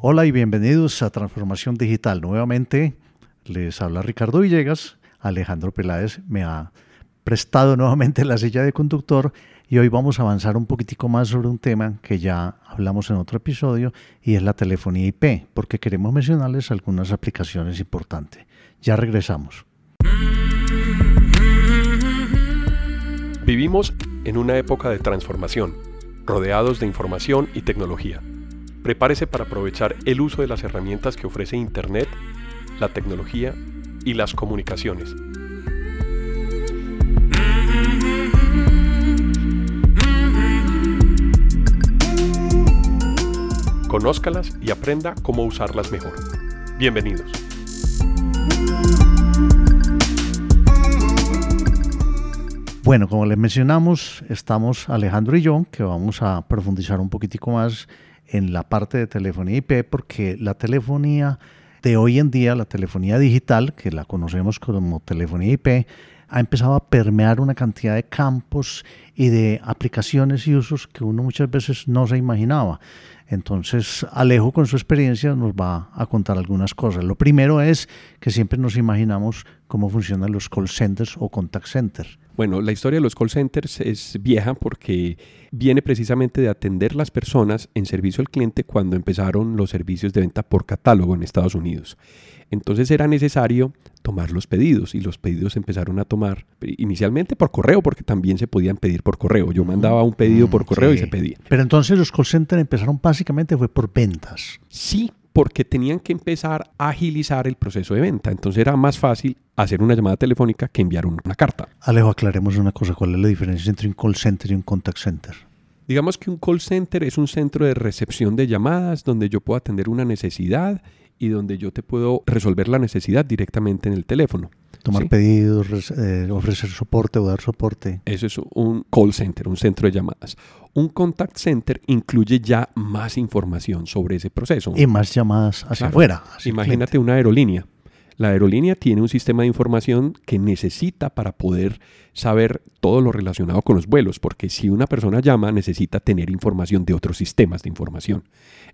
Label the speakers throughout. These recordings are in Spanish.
Speaker 1: Hola y bienvenidos a Transformación Digital. Nuevamente les habla Ricardo Villegas. Alejandro Peláez me ha prestado nuevamente la silla de conductor y hoy vamos a avanzar un poquitico más sobre un tema que ya hablamos en otro episodio y es la telefonía IP, porque queremos mencionarles algunas aplicaciones importantes. Ya regresamos.
Speaker 2: Vivimos en una época de transformación, rodeados de información y tecnología. Prepárese para aprovechar el uso de las herramientas que ofrece Internet, la tecnología y las comunicaciones. Conózcalas y aprenda cómo usarlas mejor. Bienvenidos.
Speaker 1: Bueno, como les mencionamos, estamos Alejandro y yo, que vamos a profundizar un poquitico más en la parte de telefonía IP, porque la telefonía de hoy en día, la telefonía digital, que la conocemos como telefonía IP, ha empezado a permear una cantidad de campos y de aplicaciones y usos que uno muchas veces no se imaginaba. Entonces, Alejo con su experiencia nos va a contar algunas cosas. Lo primero es que siempre nos imaginamos cómo funcionan los call centers o contact centers.
Speaker 2: Bueno, la historia de los call centers es vieja porque viene precisamente de atender las personas en servicio al cliente cuando empezaron los servicios de venta por catálogo en Estados Unidos. Entonces era necesario tomar los pedidos y los pedidos empezaron a tomar inicialmente por correo porque también se podían pedir por correo. Yo mandaba un pedido por correo y se pedía.
Speaker 1: Pero entonces los call centers empezaron básicamente fue por ventas.
Speaker 2: Sí, porque tenían que empezar a agilizar el proceso de venta. Entonces era más fácil hacer una llamada telefónica que enviar una carta.
Speaker 1: Alejo, aclaremos una cosa. ¿Cuál es la diferencia entre un call center y un contact center?
Speaker 2: Digamos que un call center es un centro de recepción de llamadas donde yo puedo atender una necesidad y donde yo te puedo resolver la necesidad directamente en el teléfono.
Speaker 1: Tomar pedidos, eh, ofrecer soporte o dar soporte.
Speaker 2: Eso es un call center, un centro de llamadas. Un contact center incluye ya más información sobre ese proceso.
Speaker 1: Y más llamadas hacia afuera.
Speaker 2: Imagínate una aerolínea la aerolínea tiene un sistema de información que necesita para poder saber todo lo relacionado con los vuelos, porque si una persona llama necesita tener información de otros sistemas de información.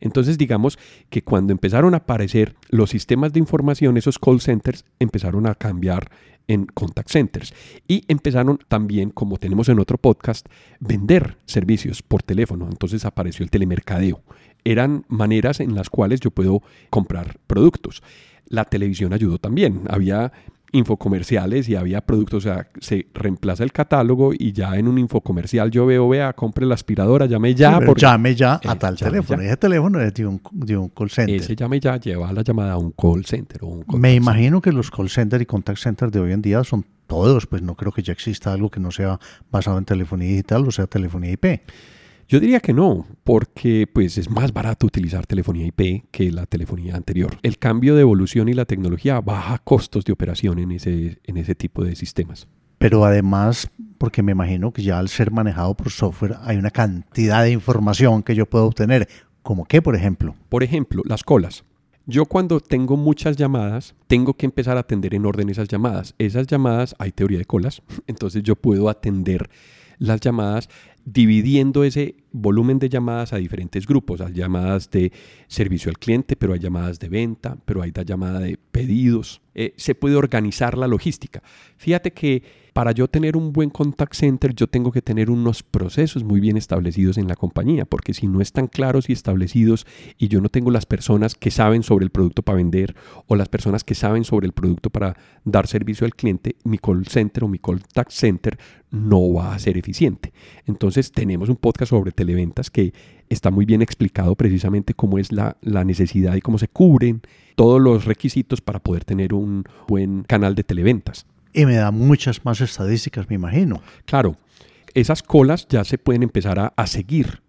Speaker 2: Entonces digamos que cuando empezaron a aparecer los sistemas de información, esos call centers empezaron a cambiar en contact centers y empezaron también, como tenemos en otro podcast, vender servicios por teléfono. Entonces apareció el telemercadeo. Eran maneras en las cuales yo puedo comprar productos la televisión ayudó también. Había infocomerciales y había productos, o sea, se reemplaza el catálogo y ya en un infocomercial yo veo, vea, compre la aspiradora, llame ya.
Speaker 1: llame ya a tal teléfono. Ese teléfono es de un, call center.
Speaker 2: Ese llame ya lleva la llamada a un call center. O un
Speaker 1: Me imagino que los call centers y contact centers de hoy en día son todos, pues no creo que ya exista algo que no sea basado en telefonía digital o sea telefonía IP.
Speaker 2: Yo diría que no, porque pues es más barato utilizar telefonía IP que la telefonía anterior. El cambio de evolución y la tecnología baja costos de operación en ese, en ese tipo de sistemas.
Speaker 1: Pero además, porque me imagino que ya al ser manejado por software hay una cantidad de información que yo puedo obtener. ¿Como qué, por ejemplo?
Speaker 2: Por ejemplo, las colas. Yo cuando tengo muchas llamadas, tengo que empezar a atender en orden esas llamadas. Esas llamadas, hay teoría de colas, entonces yo puedo atender las llamadas dividiendo ese volumen de llamadas a diferentes grupos. Hay llamadas de servicio al cliente, pero hay llamadas de venta, pero hay llamada de pedidos. Eh, se puede organizar la logística. Fíjate que para yo tener un buen contact center, yo tengo que tener unos procesos muy bien establecidos en la compañía, porque si no están claros y establecidos y yo no tengo las personas que saben sobre el producto para vender o las personas que saben sobre el producto para dar servicio al cliente, mi call center o mi contact center no va a ser eficiente. Entonces tenemos un podcast sobre televentas que está muy bien explicado precisamente cómo es la, la necesidad y cómo se cubren todos los requisitos para poder tener un buen canal de televentas.
Speaker 1: Y me da muchas más estadísticas, me imagino.
Speaker 2: Claro, esas colas ya se pueden empezar a, seguir.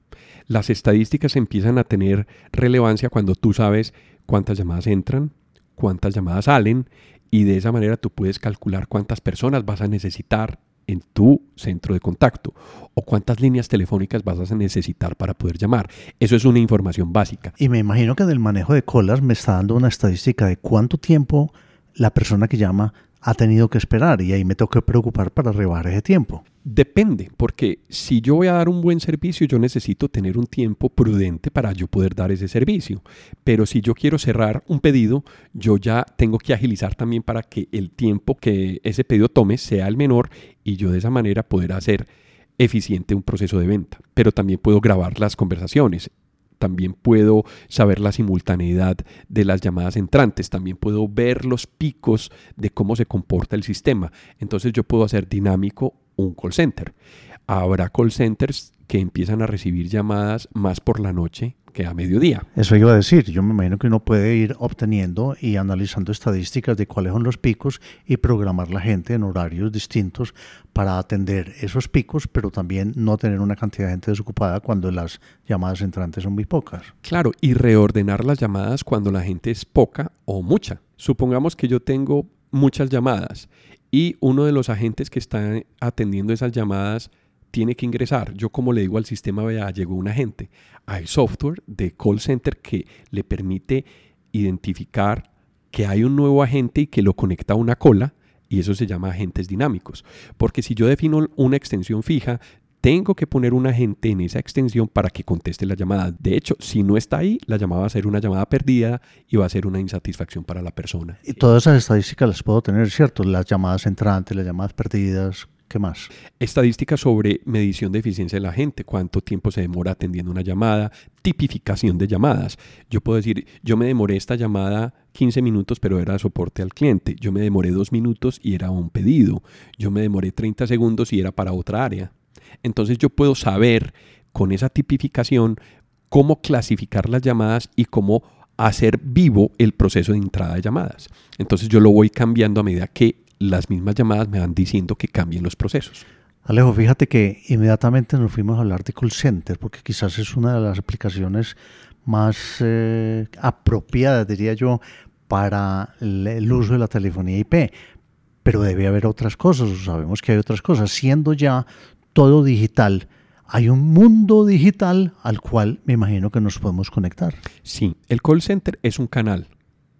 Speaker 2: Las estadísticas empiezan a tener relevancia cuando tú sabes cuántas llamadas entran, cuántas llamadas salen y de esa manera tú puedes calcular cuántas personas vas a necesitar en tu centro de contacto o cuántas líneas telefónicas vas a necesitar para poder llamar. Eso es una información básica.
Speaker 1: Y me imagino que del manejo de colas me está dando una estadística de cuánto tiempo la persona que llama ha tenido que esperar y ahí me tengo que preocupar para rebajar ese tiempo.
Speaker 2: Depende, porque si yo voy a dar un buen servicio, yo necesito tener un tiempo prudente para yo poder dar ese servicio. Pero si yo quiero cerrar un pedido, yo ya tengo que agilizar también para que el tiempo que ese pedido tome sea el menor y yo de esa manera poder hacer eficiente un proceso de venta. Pero también puedo grabar las conversaciones también puedo saber la simultaneidad de las llamadas entrantes, también puedo ver los picos de cómo se comporta el sistema. Entonces yo puedo hacer dinámico un call center. Habrá call centers que empiezan a recibir llamadas más por la noche que a mediodía.
Speaker 1: Eso iba a decir, yo me imagino que uno puede ir obteniendo y analizando estadísticas de cuáles son los picos y programar la gente en horarios distintos para atender esos picos, pero también no tener una cantidad de gente desocupada cuando las llamadas entrantes son muy pocas.
Speaker 2: Claro, y reordenar las llamadas cuando la gente es poca o mucha. Supongamos que yo tengo muchas llamadas y uno de los agentes que está atendiendo esas llamadas tiene que ingresar. Yo como le digo al sistema, vea, llegó un agente. Hay software de call center que le permite identificar que hay un nuevo agente y que lo conecta a una cola y eso se llama agentes dinámicos. Porque si yo defino una extensión fija, tengo que poner un agente en esa extensión para que conteste la llamada. De hecho, si no está ahí, la llamada va a ser una llamada perdida y va a ser una insatisfacción para la persona.
Speaker 1: Y todas esas estadísticas las puedo tener, ¿cierto? Las llamadas entrantes, las llamadas perdidas, ¿Qué más?
Speaker 2: Estadísticas sobre medición de eficiencia de la gente, cuánto tiempo se demora atendiendo una llamada, tipificación de llamadas. Yo puedo decir, yo me demoré esta llamada 15 minutos, pero era soporte al cliente. Yo me demoré dos minutos y era un pedido. Yo me demoré 30 segundos y era para otra área. Entonces yo puedo saber con esa tipificación cómo clasificar las llamadas y cómo hacer vivo el proceso de entrada de llamadas. Entonces yo lo voy cambiando a medida que las mismas llamadas me van diciendo que cambien los procesos.
Speaker 1: Alejo, fíjate que inmediatamente nos fuimos a hablar de call center porque quizás es una de las aplicaciones más eh, apropiadas, diría yo, para el uso de la telefonía IP. Pero debe haber otras cosas, sabemos que hay otras cosas. Siendo ya todo digital, hay un mundo digital al cual me imagino que nos podemos conectar.
Speaker 2: Sí, el call center es un canal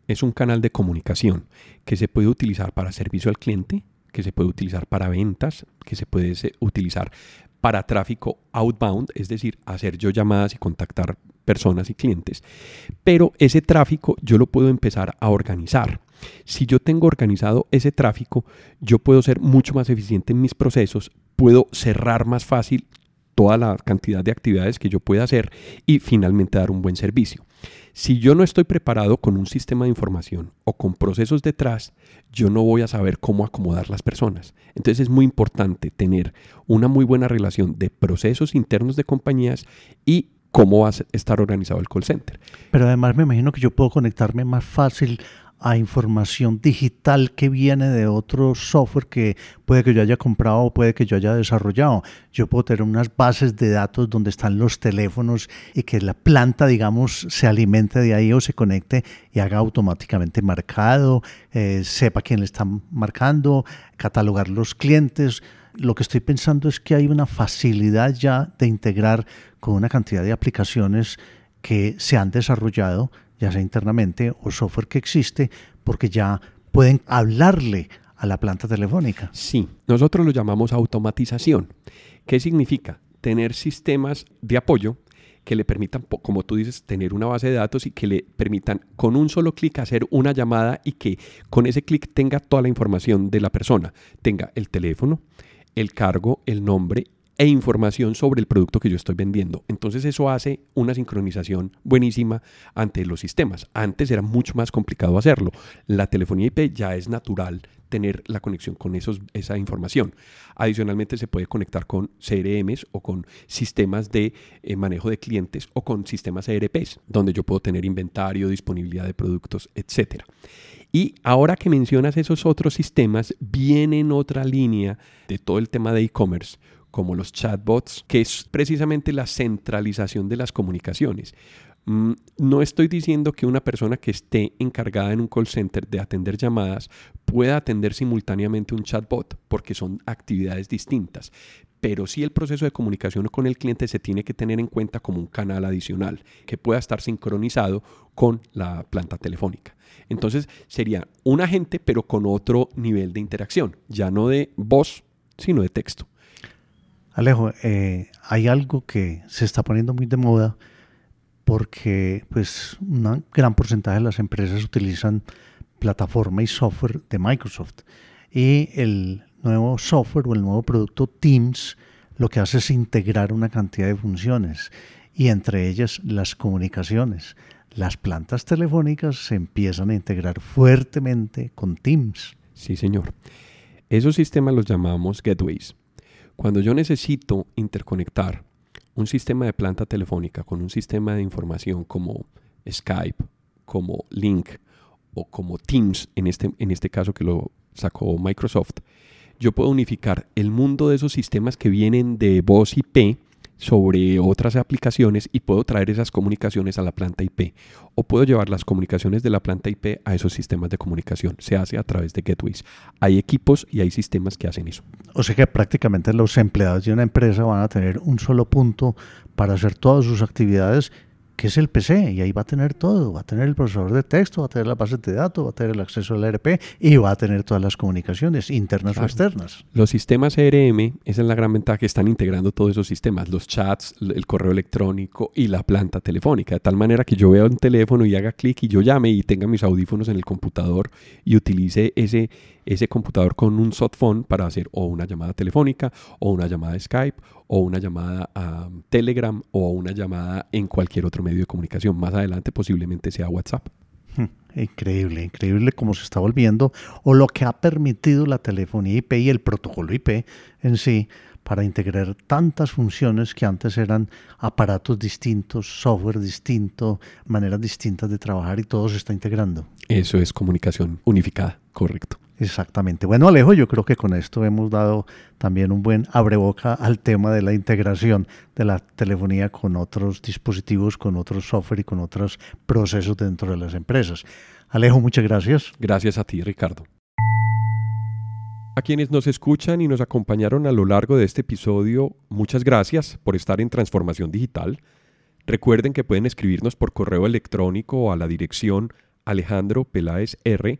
Speaker 2: es un canal de comunicación que se puede utilizar para servicio al cliente, que se puede utilizar para ventas, que se puede utilizar para tráfico outbound, es decir, hacer yo llamadas y contactar personas y clientes. Pero ese tráfico yo lo puedo empezar a organizar. Si yo tengo organizado ese tráfico, yo puedo ser mucho más eficiente en mis procesos, puedo cerrar más fácil toda la cantidad de actividades que yo pueda hacer y finalmente dar un buen servicio. Si yo no estoy preparado con un sistema de información o con procesos detrás, yo no voy a saber cómo acomodar las personas. Entonces es muy importante tener una muy buena relación de procesos internos de compañías y cómo va a estar organizado el call center.
Speaker 1: Pero además me imagino que yo puedo conectarme más fácil a información digital que viene de otro software que puede que yo haya comprado o puede que yo haya desarrollado. Yo puedo tener unas bases de datos donde están los teléfonos y que la planta, digamos, se alimente de ahí o se conecte y haga automáticamente marcado, eh, sepa quién le está marcando, catalogar los clientes. Lo que estoy pensando es que hay una facilidad ya de integrar con una cantidad de aplicaciones que se han desarrollado ya sea internamente o software que existe, porque ya pueden hablarle a la planta telefónica.
Speaker 2: Sí, nosotros lo llamamos automatización. ¿Qué significa? Tener sistemas de apoyo que le permitan, como tú dices, tener una base de datos y que le permitan con un solo clic hacer una llamada y que con ese clic tenga toda la información de la persona. Tenga el teléfono, el cargo, el nombre e información sobre el producto que yo estoy vendiendo. Entonces eso hace una sincronización buenísima ante los sistemas. Antes era mucho más complicado hacerlo. La telefonía IP ya es natural tener la conexión con esos, esa información. Adicionalmente se puede conectar con CRMs o con sistemas de eh, manejo de clientes o con sistemas ERPs, donde yo puedo tener inventario, disponibilidad de productos, etc. Y ahora que mencionas esos otros sistemas, viene en otra línea de todo el tema de e-commerce como los chatbots, que es precisamente la centralización de las comunicaciones. Mm, no estoy diciendo que una persona que esté encargada en un call center de atender llamadas pueda atender simultáneamente un chatbot, porque son actividades distintas. pero sí el proceso de comunicación con el cliente se tiene que tener en cuenta como un canal adicional que pueda estar sincronizado con la planta telefónica. Entonces sería un agente pero con otro nivel de interacción, ya no de voz, sino de texto.
Speaker 1: Alejo, eh, hay algo que se está poniendo muy de moda porque pues un gran porcentaje de las empresas utilizan plataforma y software de Microsoft y el nuevo software o el nuevo producto Teams lo que hace es integrar una cantidad de funciones y entre ellas las comunicaciones. Las plantas telefónicas se empiezan a integrar fuertemente con Teams.
Speaker 2: Sí, señor. Esos sistemas los llamamos gateways. Cuando yo necesito interconectar un sistema de planta telefónica con un sistema de información como Skype, como Link o como Teams, en este, en este caso que lo sacó Microsoft, yo puedo unificar el mundo de esos sistemas que vienen de voz IP sobre otras aplicaciones y puedo traer esas comunicaciones a la planta IP o puedo llevar las comunicaciones de la planta IP a esos sistemas de comunicación. Se hace a través de gateways. Hay equipos y hay sistemas que hacen eso.
Speaker 1: O sea que prácticamente los empleados de una empresa van a tener un solo punto para hacer todas sus actividades que es el PC, y ahí va a tener todo, va a tener el procesador de texto, va a tener la base de datos, va a tener el acceso al ERP y va a tener todas las comunicaciones internas o externas.
Speaker 2: Los sistemas ERM, esa es la gran ventaja que están integrando todos esos sistemas, los chats, el correo electrónico y la planta telefónica, de tal manera que yo vea un teléfono y haga clic y yo llame y tenga mis audífonos en el computador y utilice ese ese computador con un softphone para hacer o una llamada telefónica o una llamada Skype o una llamada a Telegram o una llamada en cualquier otro medio de comunicación. Más adelante posiblemente sea WhatsApp.
Speaker 1: Hmm, increíble, increíble cómo se está volviendo o lo que ha permitido la telefonía IP y el protocolo IP en sí para integrar tantas funciones que antes eran aparatos distintos, software distinto, maneras distintas de trabajar y todo se está integrando.
Speaker 2: Eso es comunicación unificada, correcto.
Speaker 1: Exactamente. Bueno, Alejo, yo creo que con esto hemos dado también un buen abreboca al tema de la integración de la telefonía con otros dispositivos, con otros software y con otros procesos dentro de las empresas. Alejo, muchas gracias.
Speaker 2: Gracias a ti, Ricardo. A quienes nos escuchan y nos acompañaron a lo largo de este episodio, muchas gracias por estar en Transformación Digital. Recuerden que pueden escribirnos por correo electrónico a la dirección alejandropelaesr